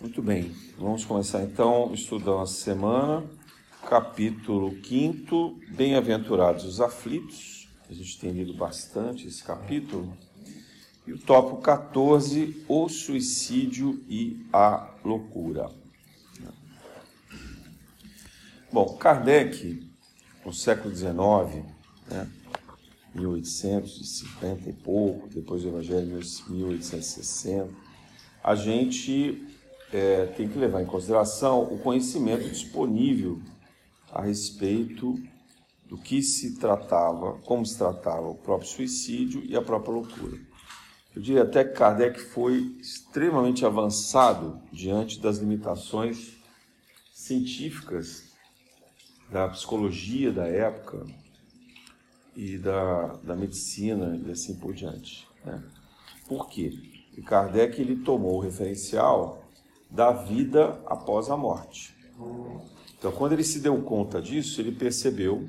Muito bem, vamos começar então estudando a semana, capítulo 5, Bem-aventurados os aflitos. A gente tem lido bastante esse capítulo. E o tópico 14, o suicídio e a loucura. Bom, Kardec, no século XIX, né, 1850 e pouco, depois do Evangelho 1860, a gente é, tem que levar em consideração o conhecimento disponível a respeito do que se tratava, como se tratava o próprio suicídio e a própria loucura. Eu diria até que Kardec foi extremamente avançado diante das limitações científicas da psicologia da época e da, da medicina e assim por diante. Né? Por quê? Porque Kardec ele tomou o referencial da vida após a morte. Então, quando ele se deu conta disso, ele percebeu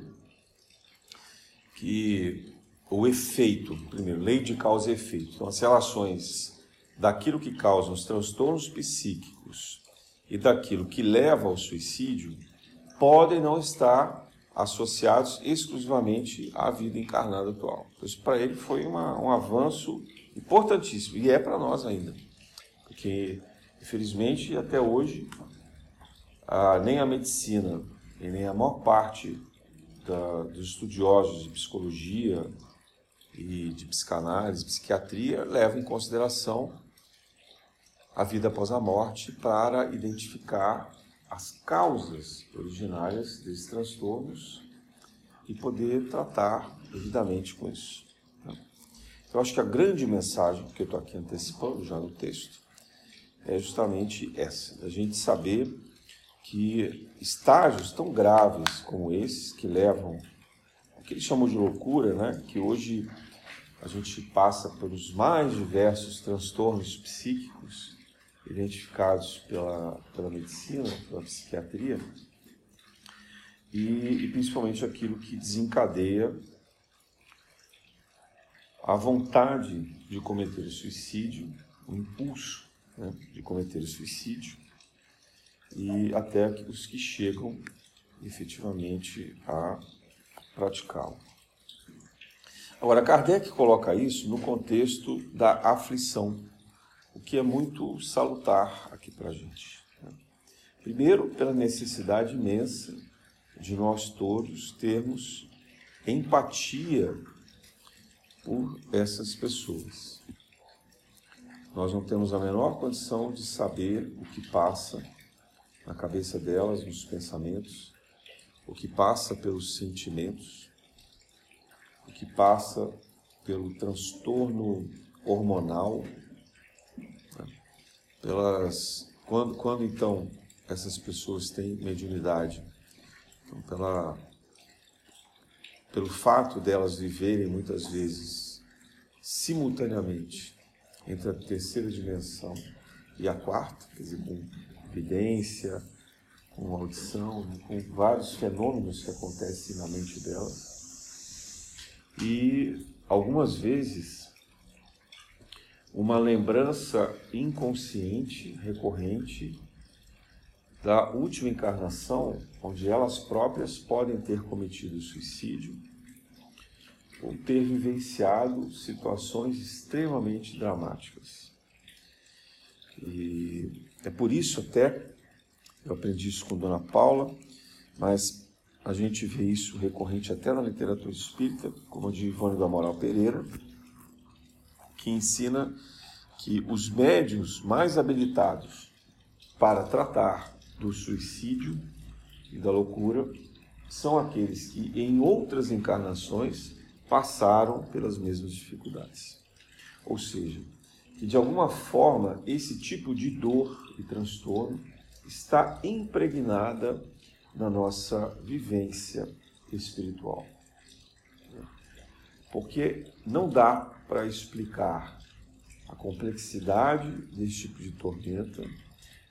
que o efeito, primeiro, lei de causa e efeito, então as relações daquilo que causa os transtornos psíquicos e daquilo que leva ao suicídio podem não estar associados exclusivamente à vida encarnada atual. Então, isso para ele foi uma, um avanço importantíssimo e é para nós ainda, porque Infelizmente, até hoje, a, nem a medicina e nem a maior parte da, dos estudiosos de psicologia e de psicanálise, psiquiatria, levam em consideração a vida após a morte para identificar as causas originárias desses transtornos e poder tratar devidamente com isso. Então, eu acho que a grande mensagem que eu estou aqui antecipando já no texto é justamente essa, a gente saber que estágios tão graves como esses, que levam o que eles chamam de loucura, né? que hoje a gente passa pelos mais diversos transtornos psíquicos identificados pela, pela medicina, pela psiquiatria, e, e principalmente aquilo que desencadeia a vontade de cometer o suicídio, o impulso né, cometer suicídio e até os que chegam efetivamente a praticá-lo. Agora, Kardec coloca isso no contexto da aflição, o que é muito salutar aqui para a gente. Né? Primeiro, pela necessidade imensa de nós todos termos empatia por essas pessoas. Nós não temos a menor condição de saber o que passa na cabeça delas, nos pensamentos, o que passa pelos sentimentos, o que passa pelo transtorno hormonal, né? pelas quando, quando então essas pessoas têm mediunidade, então pela pelo fato delas viverem muitas vezes simultaneamente entre a terceira dimensão e a quarta, quer dizer, com evidência, com audição, né, com vários fenômenos que acontecem na mente delas. E algumas vezes uma lembrança inconsciente, recorrente, da última encarnação, onde elas próprias podem ter cometido suicídio ou ter vivenciado situações extremamente dramáticas. E é por isso até, eu aprendi isso com Dona Paula, mas a gente vê isso recorrente até na literatura espírita, como a de Ivone do Amaral Pereira, que ensina que os médios mais habilitados para tratar do suicídio e da loucura são aqueles que em outras encarnações passaram pelas mesmas dificuldades. Ou seja, que de alguma forma esse tipo de dor e transtorno está impregnada na nossa vivência espiritual. Porque não dá para explicar a complexidade desse tipo de tormenta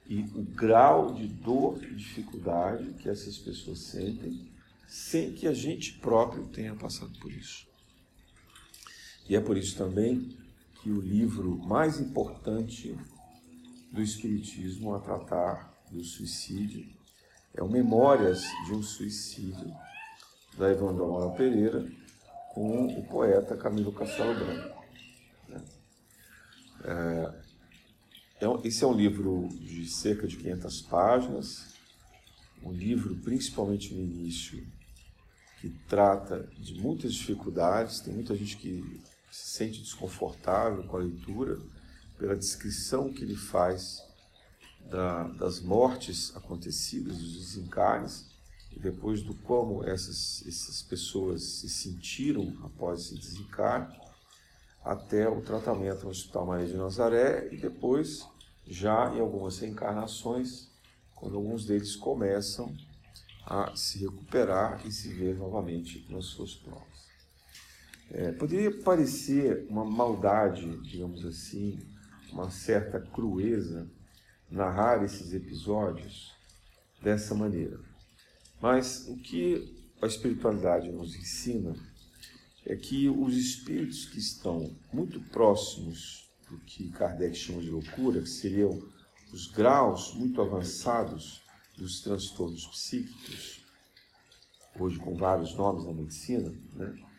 e o grau de dor e dificuldade que essas pessoas sentem sem que a gente próprio tenha passado por isso. E é por isso também que o livro mais importante do Espiritismo a tratar do suicídio. É o Memórias de um Suicídio, da Evandro Amaral Pereira, com o poeta Camilo Castelo Branco. É, é esse é um livro de cerca de 500 páginas, um livro principalmente no início que trata de muitas dificuldades, tem muita gente que se sente desconfortável com a leitura pela descrição que ele faz da, das mortes acontecidas, dos desencarnes, e depois do como essas, essas pessoas se sentiram após esse desencarne, até o tratamento no Hospital Maria de Nazaré e depois, já em algumas reencarnações, quando alguns deles começam a se recuperar e se ver novamente nas suas provas. É, poderia parecer uma maldade, digamos assim, uma certa crueza narrar esses episódios dessa maneira. Mas o que a espiritualidade nos ensina é que os espíritos que estão muito próximos do que Kardec chama de loucura, que seriam os graus muito avançados dos transtornos psíquicos, hoje com vários nomes na medicina, né?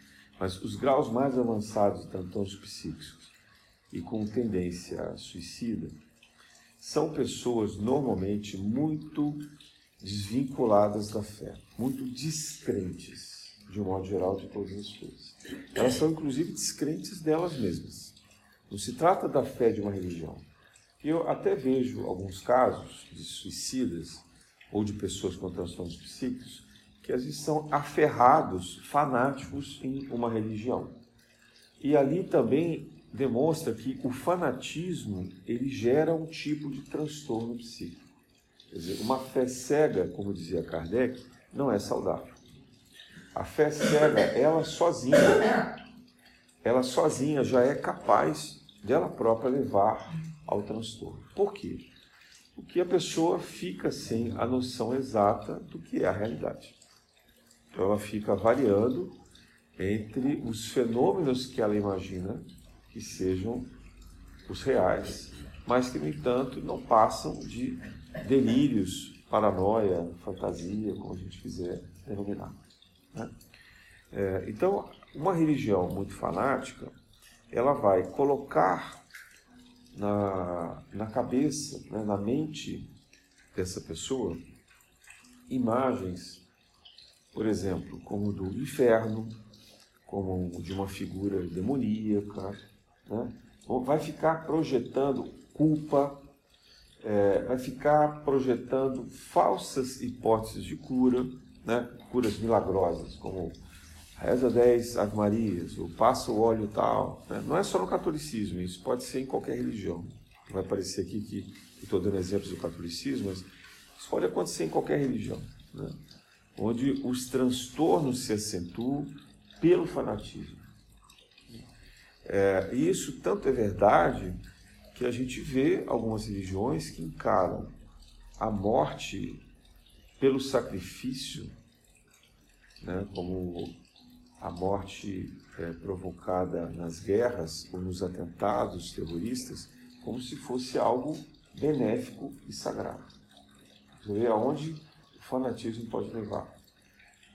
Mas os graus mais avançados de transtornos psíquicos e com tendência suicida, são pessoas normalmente muito desvinculadas da fé, muito descrentes, de um modo geral, de todas as coisas. Elas são, inclusive, descrentes delas mesmas. Não se trata da fé de uma religião. Eu até vejo alguns casos de suicidas ou de pessoas com transtornos psíquicos que às vezes são aferrados, fanáticos em uma religião. E ali também demonstra que o fanatismo ele gera um tipo de transtorno psíquico. Quer dizer, uma fé cega, como dizia Kardec, não é saudável. A fé cega, ela sozinha, ela sozinha já é capaz dela própria levar ao transtorno. Por quê? Porque a pessoa fica sem a noção exata do que é a realidade. Então ela fica variando entre os fenômenos que ela imagina que sejam os reais, mas que, no entanto, não passam de delírios, paranoia, fantasia, como a gente quiser denominar. Né? É, então, uma religião muito fanática, ela vai colocar na, na cabeça, né, na mente dessa pessoa, imagens, por exemplo, como do inferno, como de uma figura demoníaca, né? vai ficar projetando culpa, é, vai ficar projetando falsas hipóteses de cura, né? curas milagrosas, como reza 10 Ave Marias, ou passa o óleo tal. Né? Não é só no catolicismo, isso pode ser em qualquer religião. Vai parecer aqui que estou dando exemplos do catolicismo, mas isso pode acontecer em qualquer religião, né? Onde os transtornos se acentuam pelo fanatismo. É, e isso tanto é verdade que a gente vê algumas religiões que encaram a morte pelo sacrifício, né, como a morte é, provocada nas guerras ou nos atentados terroristas, como se fosse algo benéfico e sagrado. Você vê aonde fanatismo pode levar.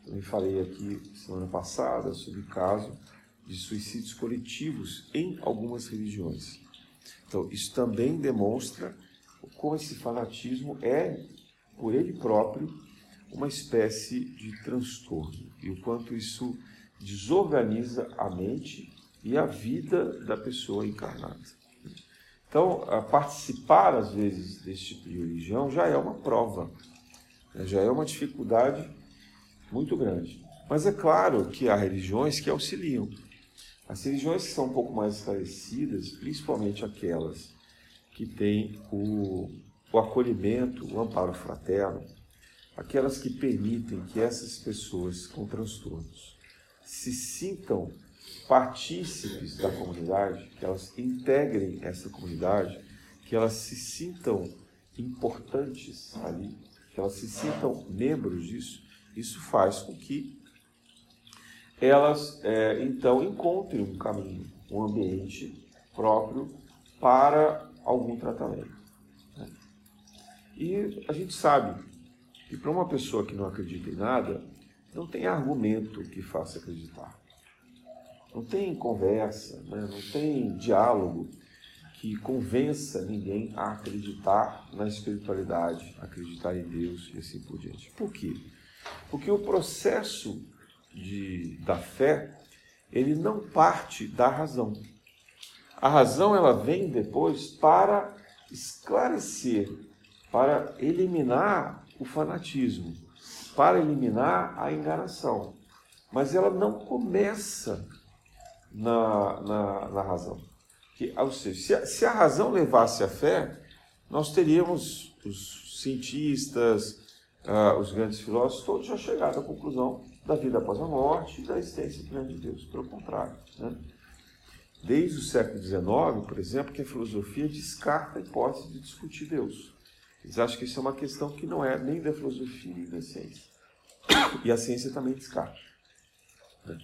Também falei aqui semana passada sobre o caso de suicídios coletivos em algumas religiões. Então, isso também demonstra como esse fanatismo é, por ele próprio, uma espécie de transtorno e o quanto isso desorganiza a mente e a vida da pessoa encarnada. Então, participar às vezes desse tipo de religião já é uma prova? Já é uma dificuldade muito grande. Mas é claro que há religiões que auxiliam. As religiões que são um pouco mais esclarecidas, principalmente aquelas que têm o, o acolhimento, o amparo fraterno, aquelas que permitem que essas pessoas com transtornos se sintam partícipes da comunidade, que elas integrem essa comunidade, que elas se sintam importantes ali, que elas se sintam membros disso, isso faz com que elas é, então encontrem um caminho, um ambiente próprio para algum tratamento. E a gente sabe que para uma pessoa que não acredita em nada, não tem argumento que faça acreditar. Não tem conversa, né? não tem diálogo que convença ninguém a acreditar na espiritualidade, acreditar em Deus e assim por diante. Por quê? Porque o processo de, da fé, ele não parte da razão. A razão ela vem depois para esclarecer, para eliminar o fanatismo, para eliminar a enganação. Mas ela não começa na, na, na razão. Que, ou seja, se a, se a razão levasse a fé, nós teríamos os cientistas, uh, os grandes filósofos, todos já chegaram à conclusão da vida após a morte e da existência plena de Deus. Pelo contrário. Né? Desde o século XIX, por exemplo, que a filosofia descarta a hipótese de discutir Deus. Eles acham que isso é uma questão que não é nem da filosofia nem da ciência. E a ciência também descarta. Né?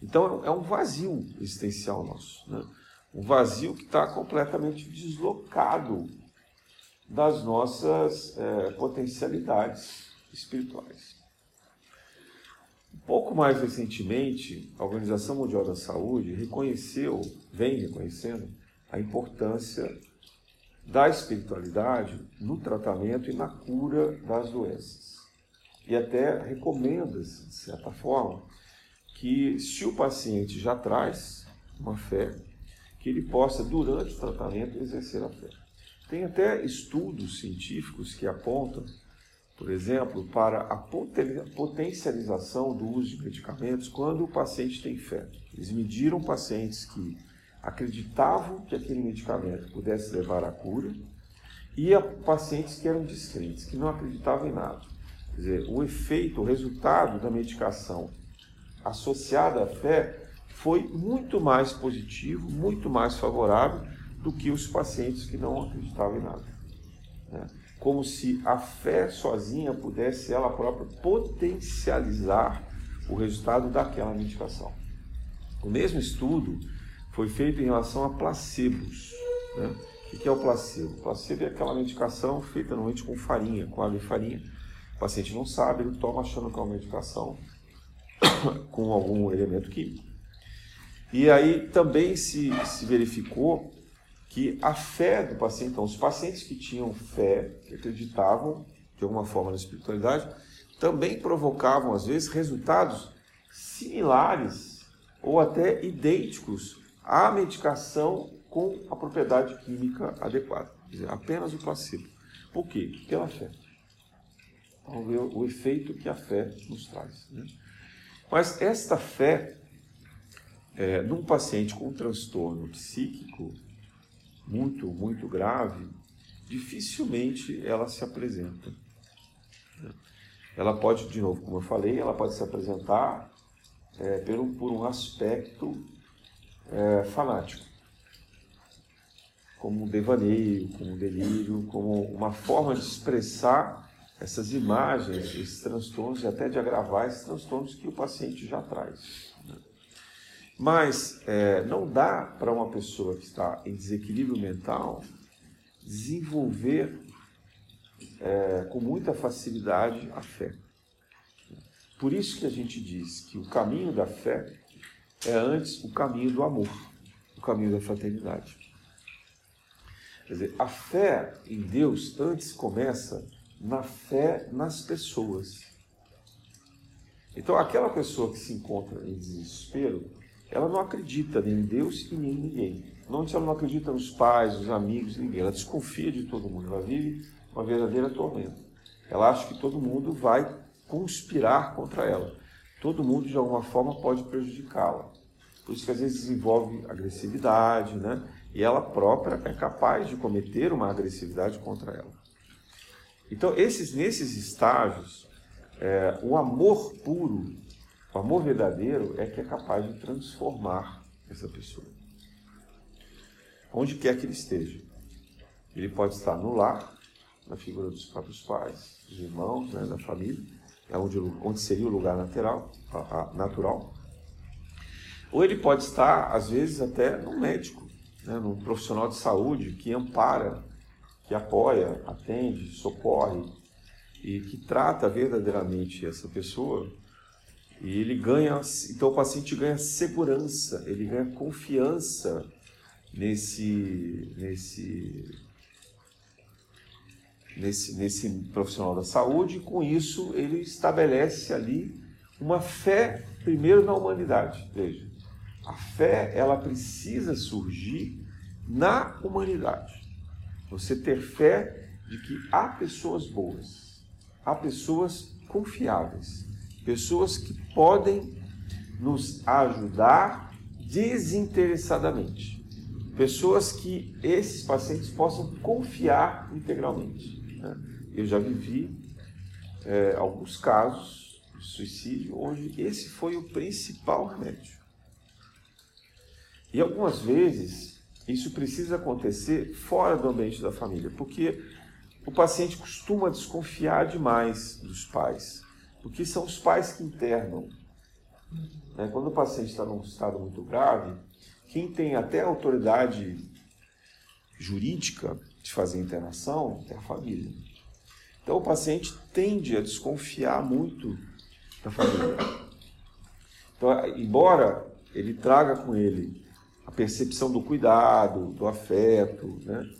Então é um vazio existencial nosso. Né? Um vazio que está completamente deslocado das nossas é, potencialidades espirituais. Um pouco mais recentemente, a Organização Mundial da Saúde reconheceu, vem reconhecendo, a importância da espiritualidade no tratamento e na cura das doenças. E até recomenda-se, de certa forma, que se o paciente já traz uma fé, que ele possa, durante o tratamento, exercer a fé. Tem até estudos científicos que apontam, por exemplo, para a potencialização do uso de medicamentos quando o paciente tem fé. Eles mediram pacientes que acreditavam que aquele medicamento pudesse levar à cura e a pacientes que eram descrentes, que não acreditavam em nada. Quer dizer, o efeito, o resultado da medicação associada à fé foi muito mais positivo, muito mais favorável do que os pacientes que não acreditavam em nada. Né? Como se a fé sozinha pudesse ela própria potencializar o resultado daquela medicação. O mesmo estudo foi feito em relação a placebos. Né? O que é o placebo? O placebo é aquela medicação feita normalmente com farinha, com água e farinha. O paciente não sabe, ele toma achando que é uma medicação com algum elemento químico. E aí também se, se verificou que a fé do paciente, então, os pacientes que tinham fé, que acreditavam de alguma forma na espiritualidade, também provocavam, às vezes, resultados similares ou até idênticos à medicação com a propriedade química adequada. Quer dizer, apenas o placebo. Por quê? Pela fé. Vamos ver o efeito que a fé nos traz. Né? Mas esta fé, é, num paciente com transtorno psíquico muito, muito grave, dificilmente ela se apresenta. Ela pode, de novo, como eu falei, ela pode se apresentar é, por, por um aspecto é, fanático, como um devaneio, como um delírio, como uma forma de expressar essas imagens, esses transtornos e até de agravar esses transtornos que o paciente já traz. Mas é, não dá para uma pessoa que está em desequilíbrio mental desenvolver é, com muita facilidade a fé. Por isso que a gente diz que o caminho da fé é antes o caminho do amor, o caminho da fraternidade. Quer dizer, a fé em Deus antes começa na fé nas pessoas. Então, aquela pessoa que se encontra em desespero, ela não acredita nem em Deus e nem em ninguém. Normalmente ela não acredita nos pais, nos amigos, ninguém. Ela desconfia de todo mundo. Ela vive uma verdadeira tormenta. Ela acha que todo mundo vai conspirar contra ela. Todo mundo, de alguma forma, pode prejudicá-la. Por isso que às vezes desenvolve agressividade, né? E ela própria é capaz de cometer uma agressividade contra ela. Então, esses, nesses estágios, é, o amor puro, o amor verdadeiro, é que é capaz de transformar essa pessoa. Onde quer que ele esteja. Ele pode estar no lar, na figura dos próprios pais, dos irmãos, né, da família, é onde, onde seria o lugar natural, natural. Ou ele pode estar, às vezes, até no médico, né, num profissional de saúde que ampara que apoia, atende, socorre e que trata verdadeiramente essa pessoa, e ele ganha, então o paciente ganha segurança, ele ganha confiança nesse, nesse, nesse, nesse profissional da saúde, e com isso ele estabelece ali uma fé, primeiro na humanidade. Veja, a fé ela precisa surgir na humanidade. Você ter fé de que há pessoas boas, há pessoas confiáveis, pessoas que podem nos ajudar desinteressadamente, pessoas que esses pacientes possam confiar integralmente. Né? Eu já vivi é, alguns casos de suicídio onde esse foi o principal remédio. E algumas vezes isso precisa acontecer fora do ambiente da família, porque o paciente costuma desconfiar demais dos pais, porque são os pais que internam. Né? Quando o paciente está num estado muito grave, quem tem até autoridade jurídica de fazer a internação é a família. Então o paciente tende a desconfiar muito da família. Então, embora ele traga com ele a percepção do cuidado, do afeto, né?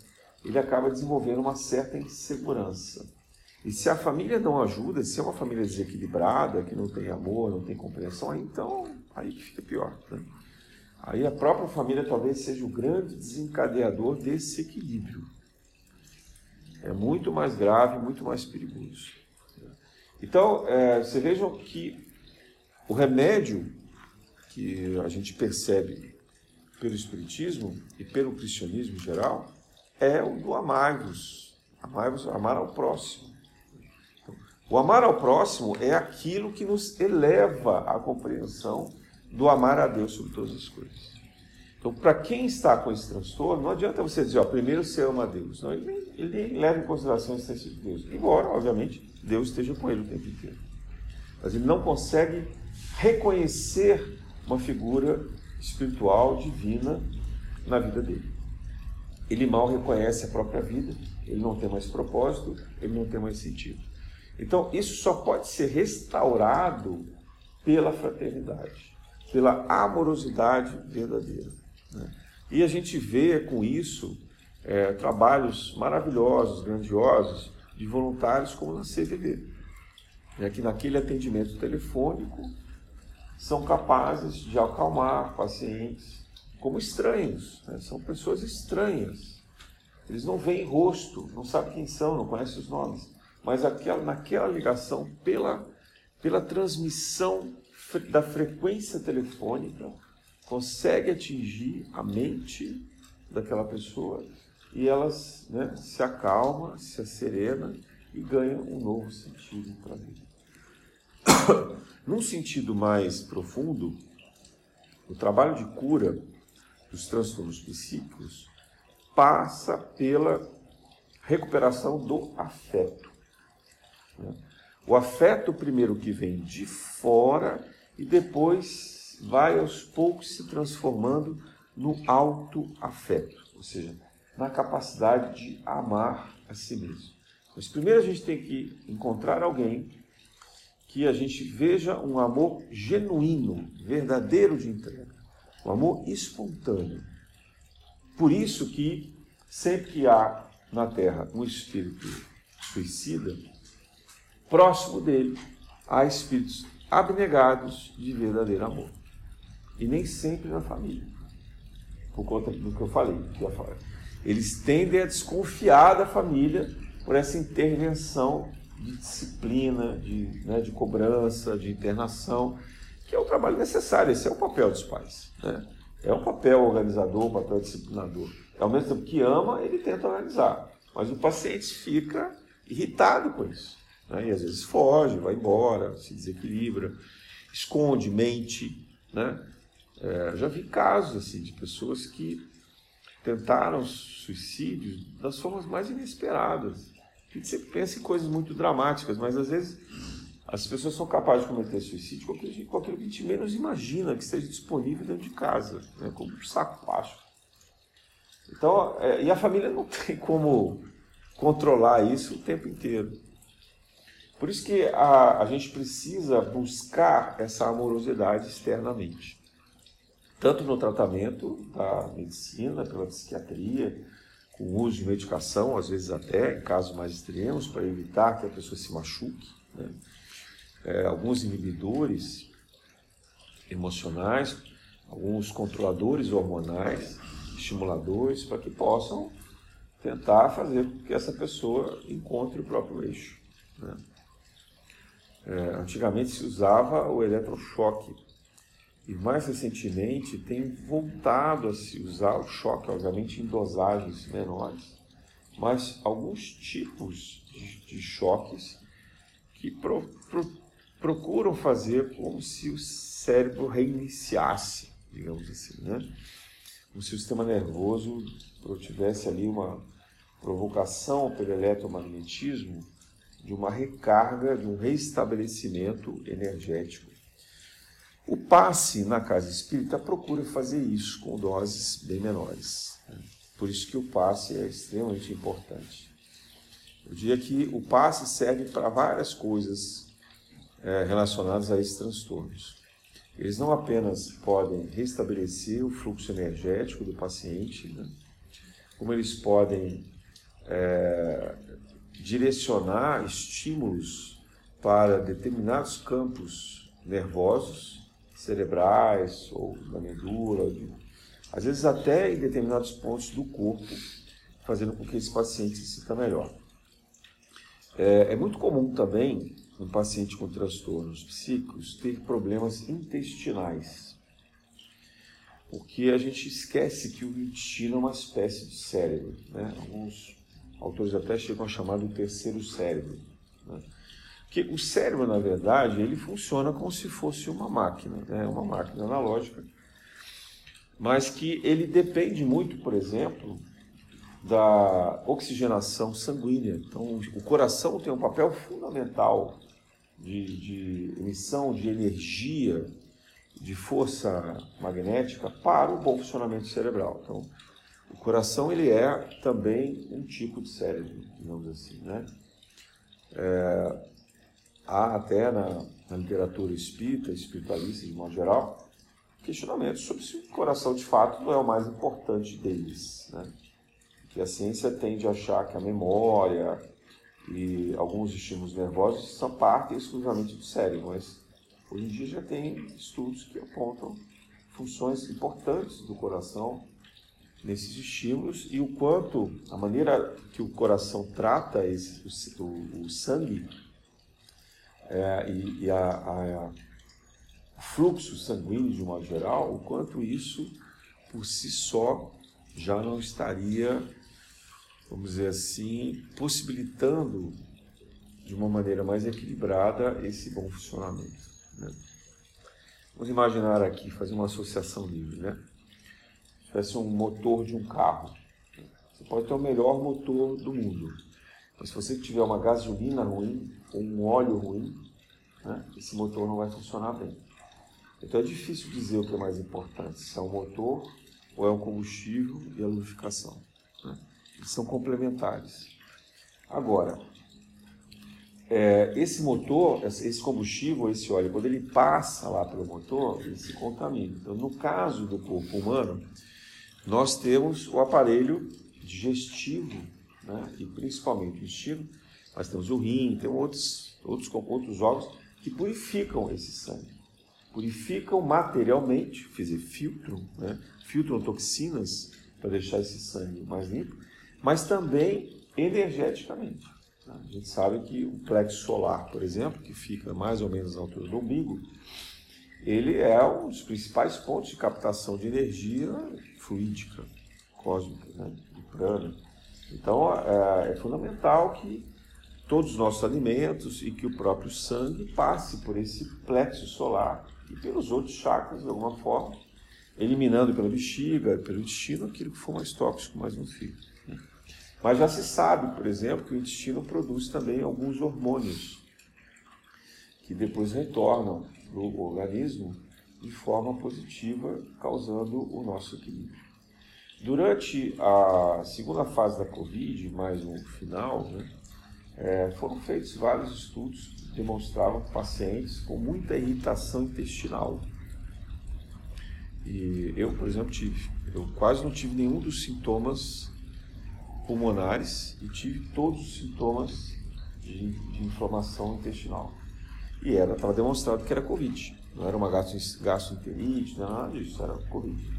ele acaba desenvolvendo uma certa insegurança. E se a família não ajuda, se é uma família desequilibrada, que não tem amor, não tem compreensão, aí então aí fica pior. Né? Aí a própria família talvez seja o grande desencadeador desse equilíbrio. É muito mais grave, muito mais perigoso. Então, é, vocês vejam que o remédio que a gente percebe pelo Espiritismo e pelo cristianismo em geral é o do amar-vos. Amar-vos, amar ao próximo. O amar ao próximo é aquilo que nos eleva à compreensão do amar a Deus sobre todas as coisas. Então, para quem está com esse transtorno, não adianta você dizer, ó, primeiro você ama a Deus. Não, ele, ele leva em consideração a existência de Deus. Embora, obviamente, Deus esteja com ele o tempo inteiro. Mas ele não consegue reconhecer uma figura espiritual, divina na vida dele. Ele mal reconhece a própria vida, ele não tem mais propósito, ele não tem mais sentido. Então, isso só pode ser restaurado pela fraternidade, pela amorosidade verdadeira. Né? E a gente vê com isso é, trabalhos maravilhosos, grandiosos, de voluntários como na CVV. É que naquele atendimento telefônico, são capazes de acalmar pacientes como estranhos. Né? São pessoas estranhas. Eles não veem rosto, não sabem quem são, não conhecem os nomes. Mas aquela, naquela ligação, pela, pela transmissão da frequência telefônica, consegue atingir a mente daquela pessoa e elas né, se acalma, se serena e ganham um novo sentido para a vida. Num sentido mais profundo, o trabalho de cura dos transtornos psíquicos passa pela recuperação do afeto. Né? O afeto, primeiro, que vem de fora e depois vai aos poucos se transformando no auto-afeto, ou seja, na capacidade de amar a si mesmo. Mas primeiro a gente tem que encontrar alguém que a gente veja um amor genuíno, verdadeiro de entrega, um amor espontâneo. Por isso que sempre que há na Terra um espírito suicida, próximo dele há espíritos abnegados de verdadeiro amor. E nem sempre na família. Por conta do que eu falei. Eles tendem a desconfiar da família por essa intervenção de disciplina, de, né, de cobrança, de internação, que é o trabalho necessário. Esse é o papel dos pais. Né? É um papel organizador, um papel disciplinador. Ao mesmo tempo que ama, ele tenta organizar. Mas o paciente fica irritado com isso. Né? E às vezes foge, vai embora, se desequilibra, esconde, mente. Né? É, já vi casos assim, de pessoas que tentaram suicídio das formas mais inesperadas. A gente sempre pensa em coisas muito dramáticas, mas às vezes as pessoas são capazes de cometer suicídio com aquilo que a gente menos imagina que esteja disponível dentro de casa, né? como um saco plástico. Então, é, e a família não tem como controlar isso o tempo inteiro. Por isso que a, a gente precisa buscar essa amorosidade externamente. Tanto no tratamento da medicina, pela psiquiatria, com o uso de medicação, às vezes até em casos mais extremos, para evitar que a pessoa se machuque. Né? É, alguns inibidores emocionais, alguns controladores hormonais, estimuladores, para que possam tentar fazer com que essa pessoa encontre o próprio eixo. Né? É, antigamente se usava o eletrochoque e mais recentemente tem voltado a se usar o choque, obviamente em dosagens menores, mas alguns tipos de, de choques que pro, pro, procuram fazer como se o cérebro reiniciasse, digamos assim, né? Como se o sistema nervoso tivesse ali uma provocação pelo eletromagnetismo de uma recarga, de um restabelecimento energético. O passe na casa espírita procura fazer isso com doses bem menores. Né? Por isso que o passe é extremamente importante. Eu diria que o passe serve para várias coisas é, relacionadas a esses transtornos. Eles não apenas podem restabelecer o fluxo energético do paciente, né? como eles podem é, direcionar estímulos para determinados campos nervosos, cerebrais ou da medula, às vezes até em determinados pontos do corpo, fazendo com que esse paciente se sinta melhor. É, é muito comum também um paciente com transtornos psíquicos ter problemas intestinais, porque a gente esquece que o intestino é uma espécie de cérebro. Né? Alguns autores até chegam a chamar do terceiro cérebro. Né? Porque o cérebro, na verdade, ele funciona como se fosse uma máquina, né? uma máquina analógica, mas que ele depende muito, por exemplo, da oxigenação sanguínea. Então, o coração tem um papel fundamental de, de emissão de energia, de força magnética para o bom funcionamento cerebral. Então, o coração ele é também um tipo de cérebro, digamos assim, né? É, há até na, na, literatura espírita, espiritualista de modo geral, questionamentos sobre se o coração de fato não é o mais importante deles, né? Que a ciência tende a achar que a memória e alguns estímulos nervosos são parte exclusivamente do cérebro, mas hoje em dia já tem estudos que apontam funções importantes do coração nesses estímulos e o quanto a maneira que o coração trata esse, o, o sangue é, e, e a, a, o fluxo sanguíneo de um modo geral, o quanto isso por si só já não estaria, vamos dizer assim, possibilitando de uma maneira mais equilibrada esse bom funcionamento. Né? Vamos imaginar aqui, fazer uma associação livre, né? Tivesse um motor de um carro. Você pode ter o melhor motor do mundo, mas se você tiver uma gasolina ruim ou um óleo ruim, né, esse motor não vai funcionar bem. Então é difícil dizer o que é mais importante, se é o motor ou é o combustível e a lubrificação. Né? Eles são complementares. Agora, é, esse motor, esse combustível, esse óleo, quando ele passa lá pelo motor, ele se contamina. Então, no caso do corpo humano, nós temos o aparelho digestivo, né? e principalmente o intestino, nós temos o rim, tem outros, outros, outros órgãos que purificam esse sangue. Purificam materialmente, quer dizer, filtram, né? filtram toxinas para deixar esse sangue mais limpo, mas também energeticamente. A gente sabe que o plexo solar, por exemplo, que fica mais ou menos na altura do umbigo, ele é um dos principais pontos de captação de energia fluídica, cósmica, né, de prana. Então é, é fundamental que todos os nossos alimentos e que o próprio sangue passe por esse plexo solar e pelos outros chakras de alguma forma, eliminando pela bexiga, pelo intestino aquilo que for mais tóxico, mais nocivo. Mas já se sabe, por exemplo, que o intestino produz também alguns hormônios que depois retornam para o organismo de forma positiva, causando o nosso equilíbrio. Durante a segunda fase da Covid, mais um final, né, é, foram feitos vários estudos que demonstravam pacientes com muita irritação intestinal. E eu, por exemplo, tive. Eu quase não tive nenhum dos sintomas pulmonares e tive todos os sintomas de, de inflamação intestinal. E era, estava demonstrado que era Covid. Não era uma gastroenterite, não era nada disso, era Covid.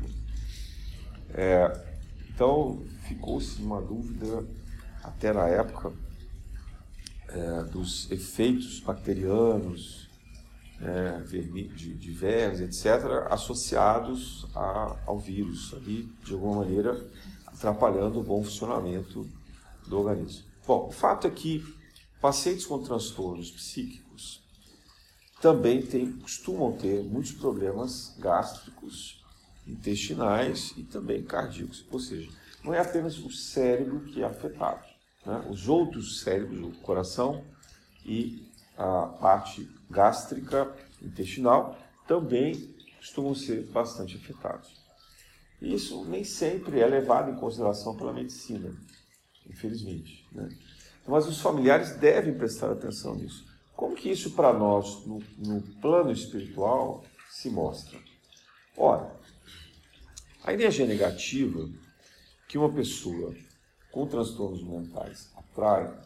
É, então, ficou-se uma dúvida, até na época, é, dos efeitos bacterianos, é, de, de vermes, etc., associados a, ao vírus, ali, de alguma maneira, atrapalhando o bom funcionamento do organismo. Bom, o fato é que pacientes com transtornos psíquicos também tem, costumam ter muitos problemas gástricos, intestinais e também cardíacos. Ou seja, não é apenas o cérebro que é afetado. Né? Os outros cérebros, o coração e a parte gástrica, intestinal, também costumam ser bastante afetados. Isso nem sempre é levado em consideração pela medicina, infelizmente. Né? Mas os familiares devem prestar atenção nisso. Como que isso para nós, no, no plano espiritual, se mostra? Ora, a energia negativa que uma pessoa com transtornos mentais atrai,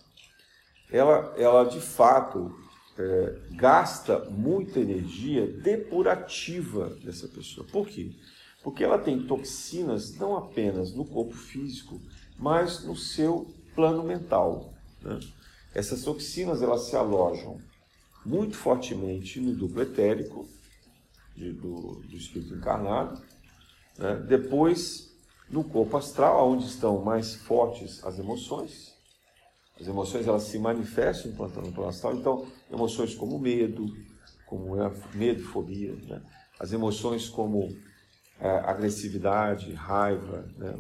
ela, ela de fato é, gasta muita energia depurativa dessa pessoa. Por quê? Porque ela tem toxinas não apenas no corpo físico, mas no seu plano mental. Né? Essas toxinas elas se alojam muito fortemente no duplo etérico de, do, do, espírito encarnado, né? depois no corpo astral, onde estão mais fortes as emoções. As emoções elas se manifestam no plano astral, então emoções como medo, como é, medo fobia, né? as emoções como é, agressividade, raiva, né?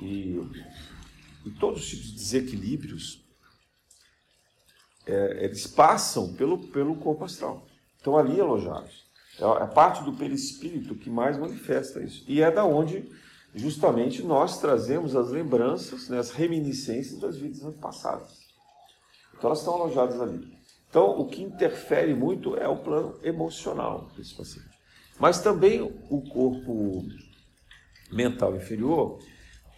e, e todos os tipos de desequilíbrios é, eles passam pelo, pelo corpo astral. Estão ali alojados. É a parte do perispírito que mais manifesta isso. E é da onde justamente nós trazemos as lembranças, né, as reminiscências das vidas passadas. Então elas estão alojadas ali. Então o que interfere muito é o plano emocional desse paciente. Mas também o corpo mental inferior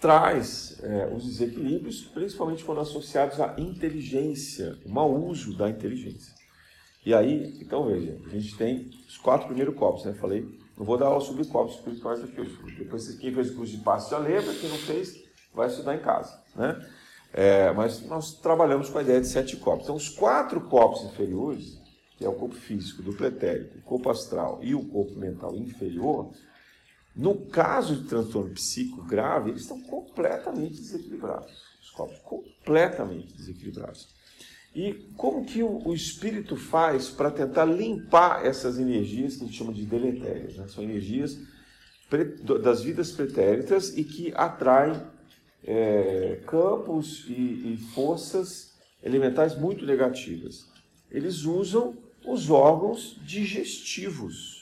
traz é, os desequilíbrios, principalmente quando associados à inteligência, o mau uso da inteligência. E aí, então veja, a gente tem os quatro primeiros copos, né? Falei, não vou dar aula sobre copos espirituais aqui hoje. Depois, quem fez o curso de passe já lembra, quem não fez, vai estudar em casa, né? É, mas nós trabalhamos com a ideia de sete copos. Então, os quatro copos inferiores, que é o corpo físico, do pretérito, o corpo astral e o corpo mental inferior, no caso de transtorno psíquico grave, eles estão completamente desequilibrados. Os corpos completamente desequilibrados. E como que o, espírito faz para tentar limpar essas energias que a gente chama de deletérias? Né? São energias das vidas pretéritas e que atraem é, campos e, e forças elementais muito negativas. Eles usam os órgãos digestivos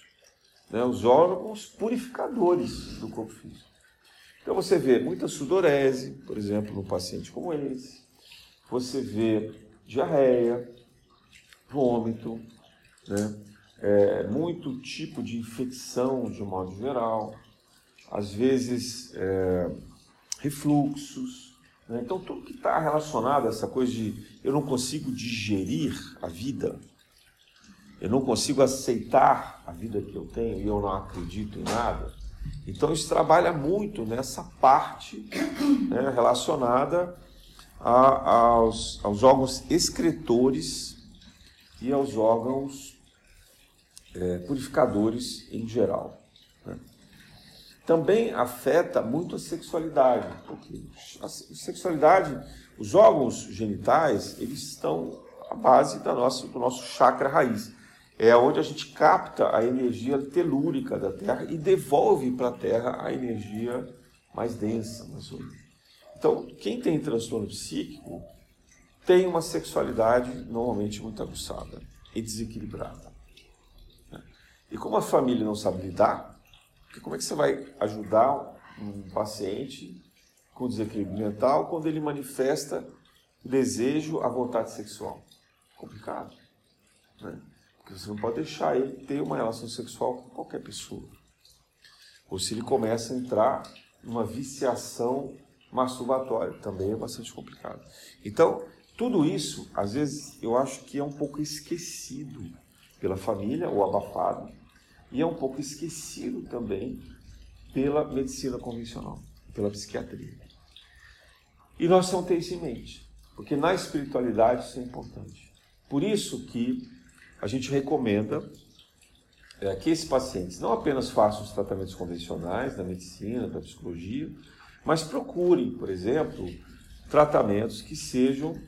né, os órgãos purificadores do corpo físico. Então você vê muita sudorese, por exemplo, num paciente como esse. Você vê diarreia, vômito, né? É, muito tipo de infecção de um modo geral, às vezes é, refluxos. Né? Então, tudo que está relacionado a essa coisa de eu não consigo digerir a vida, eu não consigo aceitar a vida que eu tenho e eu não acredito em nada. Então isso trabalha muito nessa parte né, relacionada a, aos, aos órgãos excretores e aos órgãos é, purificadores em geral. Né. Também afeta muito a sexualidade, porque a sexualidade, os órgãos genitais, eles estão à base da nossa, do nosso chakra raiz é onde a gente capta a energia telúrica da Terra e devolve para a Terra a energia mais densa, mais úmida. Então, quem tem transtorno psíquico tem uma sexualidade normalmente muito aguçada e desequilibrada. Né? E como a família não sabe lidar, como é que você vai ajudar um paciente com desequilíbrio mental quando ele manifesta desejo, a vontade sexual? Complicado. Né? Porque você não pode deixar ele ter uma relação sexual com qualquer pessoa. Ou se ele começa a entrar numa viciação masturbatória, também é bastante complicado. Então, tudo isso, às vezes, eu acho que é um pouco esquecido pela família ou abafado, e é um pouco esquecido também pela medicina convencional, pela psiquiatria. E nós temos que ter isso em mente, porque na espiritualidade isso é importante. Por isso que a gente recomenda é, que esses pacientes não apenas façam os tratamentos convencionais da medicina, da psicologia, mas procurem, por exemplo, tratamentos que sejam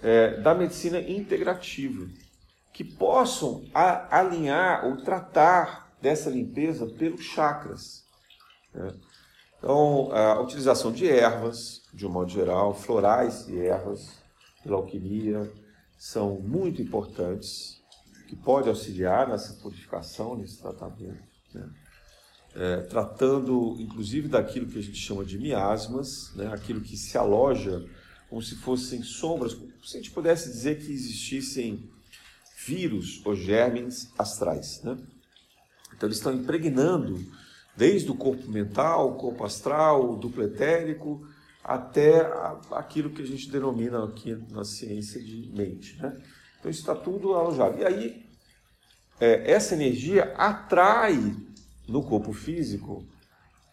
é, da medicina integrativa, que possam a, alinhar ou tratar dessa limpeza pelos chakras. Né? Então, a utilização de ervas, de um modo geral, florais e ervas, pela alquimia, são muito importantes, que pode auxiliar nessa purificação, nesse tratamento. Né? É, tratando, inclusive, daquilo que a gente chama de miasmas, né? aquilo que se aloja como se fossem sombras, como se a gente pudesse dizer que existissem vírus ou germes astrais. Né? Então, eles estão impregnando desde o corpo mental, o corpo astral, o duplo etérico, até aquilo que a gente denomina aqui na ciência de mente. Né? Então, isso está tudo alojado. E aí, é, essa energia atrai no corpo físico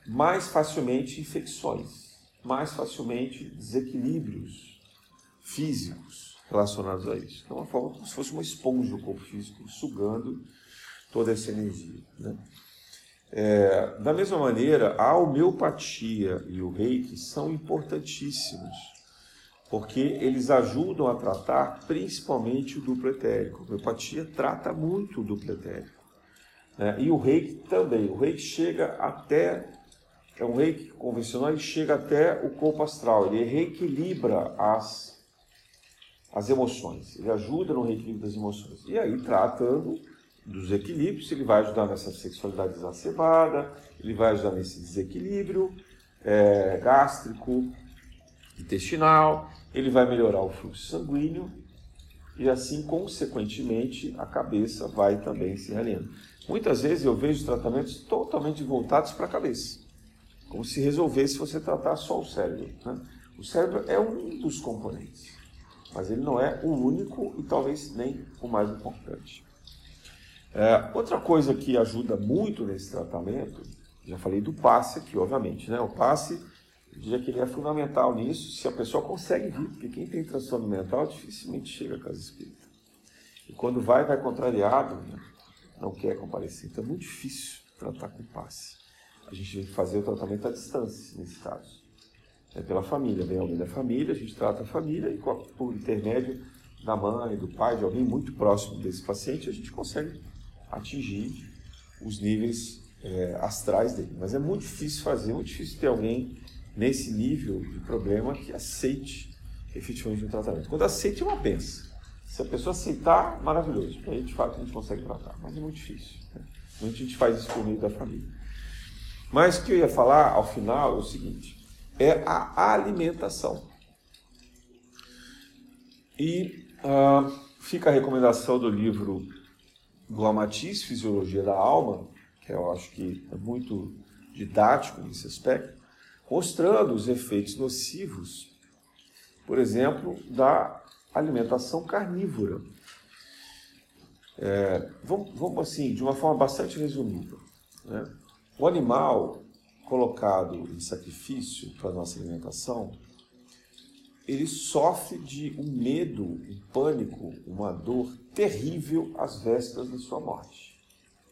mais facilmente infecções mais facilmente desequilíbrios físicos relacionados a isso. Então, é uma forma como se fosse uma esponja o corpo físico, sugando toda essa energia. Né? É, da mesma maneira, a homeopatia e o reiki são importantíssimos, porque eles ajudam a tratar principalmente o duplo etérico. A homeopatia trata muito o duplo etérico. Né? E o reiki também. O reiki chega até é um reiki convencional, ele chega até o corpo astral, ele reequilibra as, as emoções, ele ajuda no reequilíbrio das emoções. E aí, tratando dos equilíbrios, ele vai ajudar nessa sexualidade exacerbada, ele vai ajudar nesse desequilíbrio é, gástrico, intestinal, ele vai melhorar o fluxo sanguíneo e assim, consequentemente, a cabeça vai também se realinhando. Muitas vezes eu vejo tratamentos totalmente voltados para a cabeça como se resolvesse você tratar só o cérebro. Né? O cérebro é um dos componentes, mas ele não é o único e talvez nem o mais importante. É, outra coisa que ajuda muito nesse tratamento, já falei do passe aqui, obviamente, né? O passe, diria que ele é fundamental nisso, se a pessoa consegue vir, porque quem tem transtorno mental dificilmente chega à casa espírita. E quando vai, vai contrariado, né? não quer comparecer. Então é muito difícil tratar com passe a gente tem que fazer o tratamento à distância, nesse caso. É pela família, vem alguém da família, a gente trata a família e por intermédio da mãe, do pai, de alguém muito próximo desse paciente, a gente consegue atingir os níveis é, astrais dele. Mas é muito difícil fazer, muito difícil ter alguém nesse nível de problema que aceite efetivamente o tratamento. Quando aceite é uma benção. Se a pessoa aceitar, maravilhoso. Aí de fato a gente consegue tratar, mas é muito difícil. Né? A gente faz isso por meio da família. Mas o que eu ia falar ao final é o seguinte: é a alimentação. E uh, fica a recomendação do livro do Amatiz, Fisiologia da Alma, que eu acho que é muito didático nesse aspecto, mostrando os efeitos nocivos, por exemplo, da alimentação carnívora. É, vamos, vamos assim, de uma forma bastante resumida. Né? O animal colocado em sacrifício para nossa alimentação, ele sofre de um medo, um pânico, uma dor terrível às vésperas da sua morte.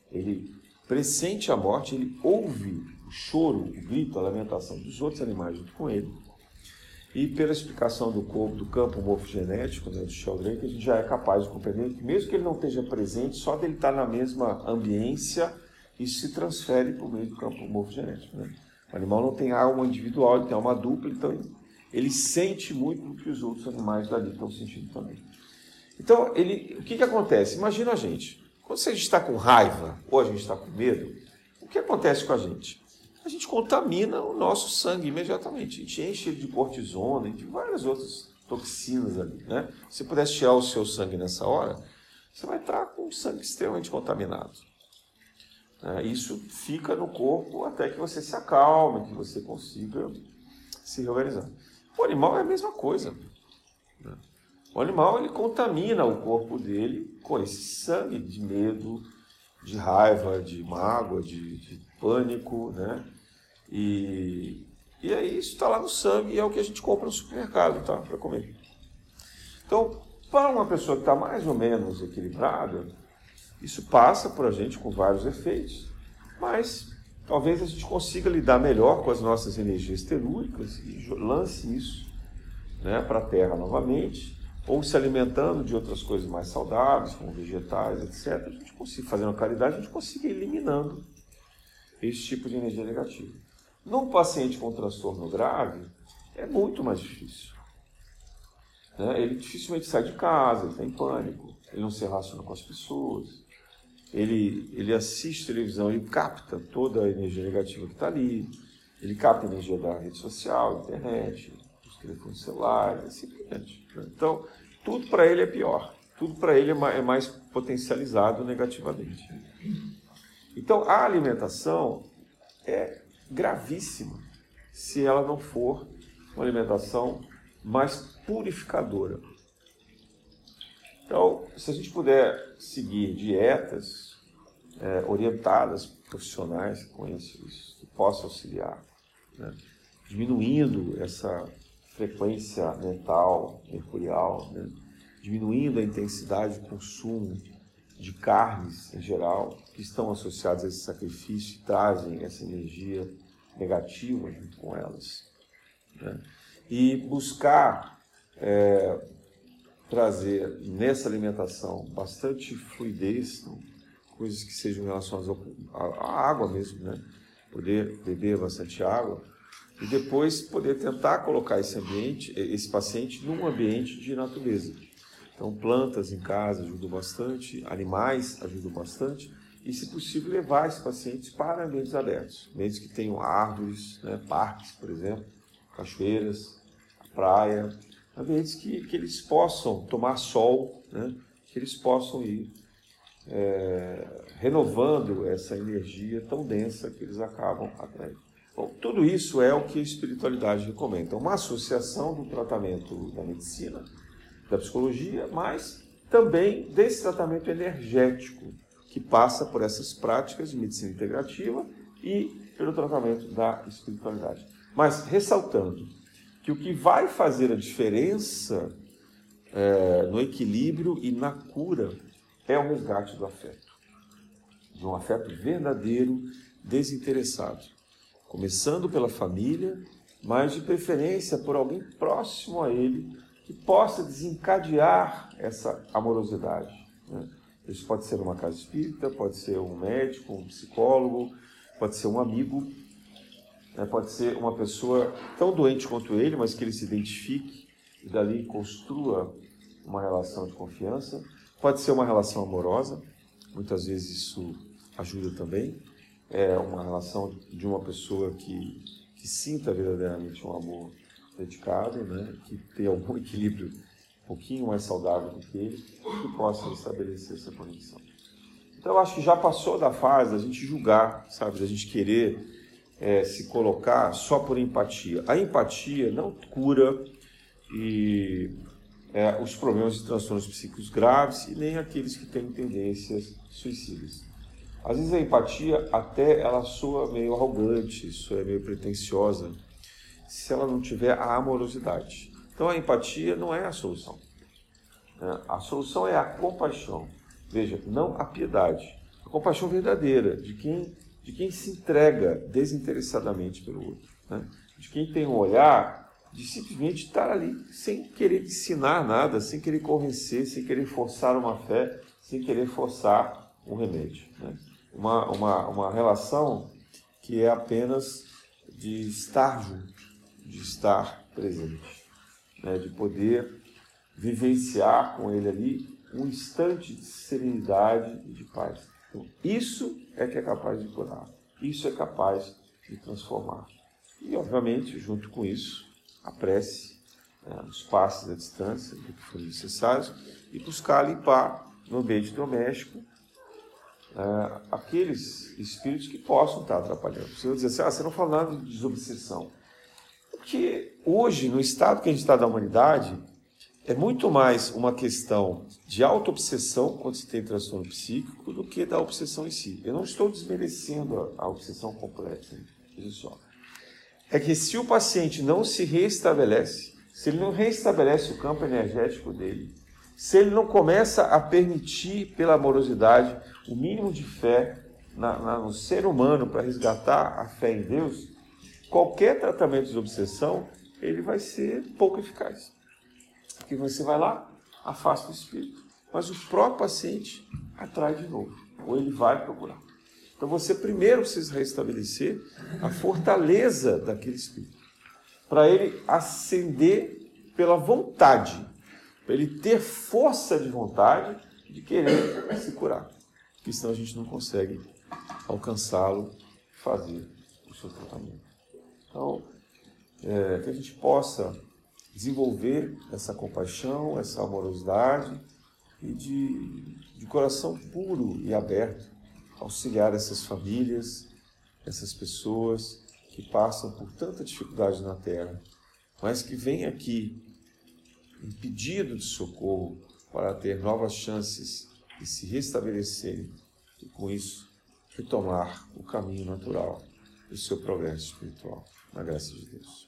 Ele pressente a morte, ele ouve choro, o grito, a lamentação dos outros animais junto com ele. E pela explicação do, corpo, do campo morfogenético né, do Sheldrake, a gente já é capaz de compreender que mesmo que ele não esteja presente, só dele estar na mesma ambiência, isso se transfere por meio do campo morfogenético. Né? O animal não tem alma individual, ele tem alma dupla, então ele, sente muito o que os outros animais dali estão sentindo também. Então, ele, o que, que acontece? Imagina a gente, quando a gente está com raiva ou a gente está com medo, o que acontece com a gente? A gente contamina o nosso sangue imediatamente. A gente enche ele de cortisona e de várias outras toxinas ali. Né? Se pudesse tirar o seu sangue nessa hora, você vai estar com o sangue extremamente contaminado. É, isso fica no corpo até que você se acalme, que você consiga se reorganizar. O animal é a mesma coisa. Né? O animal ele contamina o corpo dele com esse sangue de medo, de raiva, de mágoa, de, de pânico, né? E, e aí isso está lá no sangue e é o que a gente compra no supermercado, tá? Para comer. Então, para uma pessoa que está mais ou menos equilibrada, isso passa por a gente com vários efeitos, mas talvez a gente consiga lidar melhor com as nossas energias telúricas e lance isso né, para a Terra novamente, ou se alimentando de outras coisas mais saudáveis, como vegetais, etc. A gente consiga, fazendo caridade, a gente consiga ir eliminando esse tipo de energia negativa. Num paciente com transtorno grave, é muito mais difícil. Né? Ele dificilmente sai de casa, ele tem pânico, ele não se relaciona com as pessoas, ele, ele assiste televisão, ele capta toda a energia negativa que está ali, ele capta a energia da rede social, internet, dos telefones celulares, assim por diante. Né? Então, tudo para ele é pior, tudo para ele é é mais potencializado negativamente. Então, a alimentação é gravíssima se ela não for uma alimentação mais purificadora. Então, se a gente puder seguir dietas é, orientadas, profissionais que conheçam isso, que possam auxiliar, né? diminuindo essa frequência mental, mercurial, né? diminuindo a intensidade de consumo de carnes em geral, que estão associadas a esse sacrifício e trazem essa energia negativa junto com elas. Né? E buscar é, trazer nessa alimentação bastante fluidez, então, coisas que sejam relacionadas à água mesmo, né? Poder beber bastante água e depois poder tentar colocar esse ambiente, esse paciente num ambiente de natureza. Então, plantas em casa ajudam bastante, animais ajudam bastante e, se possível, levar esses pacientes para ambientes abertos, ambientes que tenham árvores, né? parques, por exemplo, cachoeiras, praia, ambientes que, que eles possam tomar sol, né? que eles possam ir é, renovando essa energia tão densa que eles acabam atraindo. Bom, tudo isso é o que a espiritualidade recomenda. Uma associação do tratamento da medicina, da psicologia, mas também desse tratamento energético que passa por essas práticas de medicina integrativa e pelo tratamento da espiritualidade. Mas ressaltando, que o que vai fazer a diferença é, no equilíbrio e na cura é o resgate do afeto. De um afeto verdadeiro, desinteressado. Começando pela família, mas de preferência por alguém próximo a ele que possa desencadear essa amorosidade. Né? Isso pode ser uma casa espírita, pode ser um médico, um psicólogo, pode ser um amigo né? Pode ser uma pessoa tão doente quanto ele, mas que ele se identifique e dali construa uma relação de confiança. Pode ser uma relação amorosa, muitas vezes isso ajuda também. É uma relação de uma pessoa que, que sinta verdadeiramente um amor dedicado, né? que tenha algum equilíbrio um pouquinho mais saudável do que ele, que possa estabelecer essa conexão. Então eu acho que já passou da fase da gente julgar, sabe, da gente querer é, se colocar só por empatia. A empatia não cura e, é, os problemas de transtornos psíquicos graves e nem aqueles que têm tendências suicidas. Às vezes a empatia até ela soa meio arrogante, é meio pretensiosa, se ela não tiver a amorosidade. Então a empatia não é a solução. Né? A solução é a compaixão. Veja, não a piedade. A compaixão verdadeira de quem de quem se entrega desinteressadamente pelo outro, né? de quem tem um olhar de simplesmente estar ali sem querer ensinar nada, sem querer convencer, sem querer forçar uma fé, sem querer forçar um remédio. Né? Uma, uma, uma relação que é apenas de estar junto, de estar presente, né? de poder vivenciar com ele ali um instante de serenidade e de paz. Então, isso é que é capaz de curar. Isso é capaz e transformar. E, obviamente, junto com isso, a prece, né, os passos à distância, do que for necessário, e buscar limpar no ambiente doméstico é, aqueles espíritos que possam estar atrapalhando. Você vai dizer assim, ah, você não fala nada de desobsessão. Porque hoje, no estado que a gente está da humanidade, é muito mais uma questão de auto-obsessão quando se tem transtorno psíquico do que da obsessão em si. Eu não estou desmerecendo a, obsessão completa, veja só. É que se o paciente não se restabelece, se ele não restabelece o campo energético dele, se ele não começa a permitir, pela amorosidade, o mínimo de fé na, na, no ser humano para resgatar a fé em Deus, qualquer tratamento de obsessão ele vai ser pouco eficaz. Porque você vai lá, afasta o espírito, mas o próprio paciente atrai de novo, ou ele vai procurar. Então você primeiro precisa restabelecer a fortaleza daquele espírito, para ele ascender pela vontade, para ele ter força de vontade de querer se curar, porque senão a gente não consegue alcançá-lo fazer o seu tratamento. Então, é, que a gente possa desenvolver essa compaixão, essa amorosidade e de, de coração puro e aberto auxiliar essas famílias, essas pessoas que passam por tanta dificuldade na Terra, mas que vêm aqui em pedido de socorro para ter novas chances de se restabelecerem e, com isso, retomar o caminho natural do seu progresso espiritual. Na graça de Deus.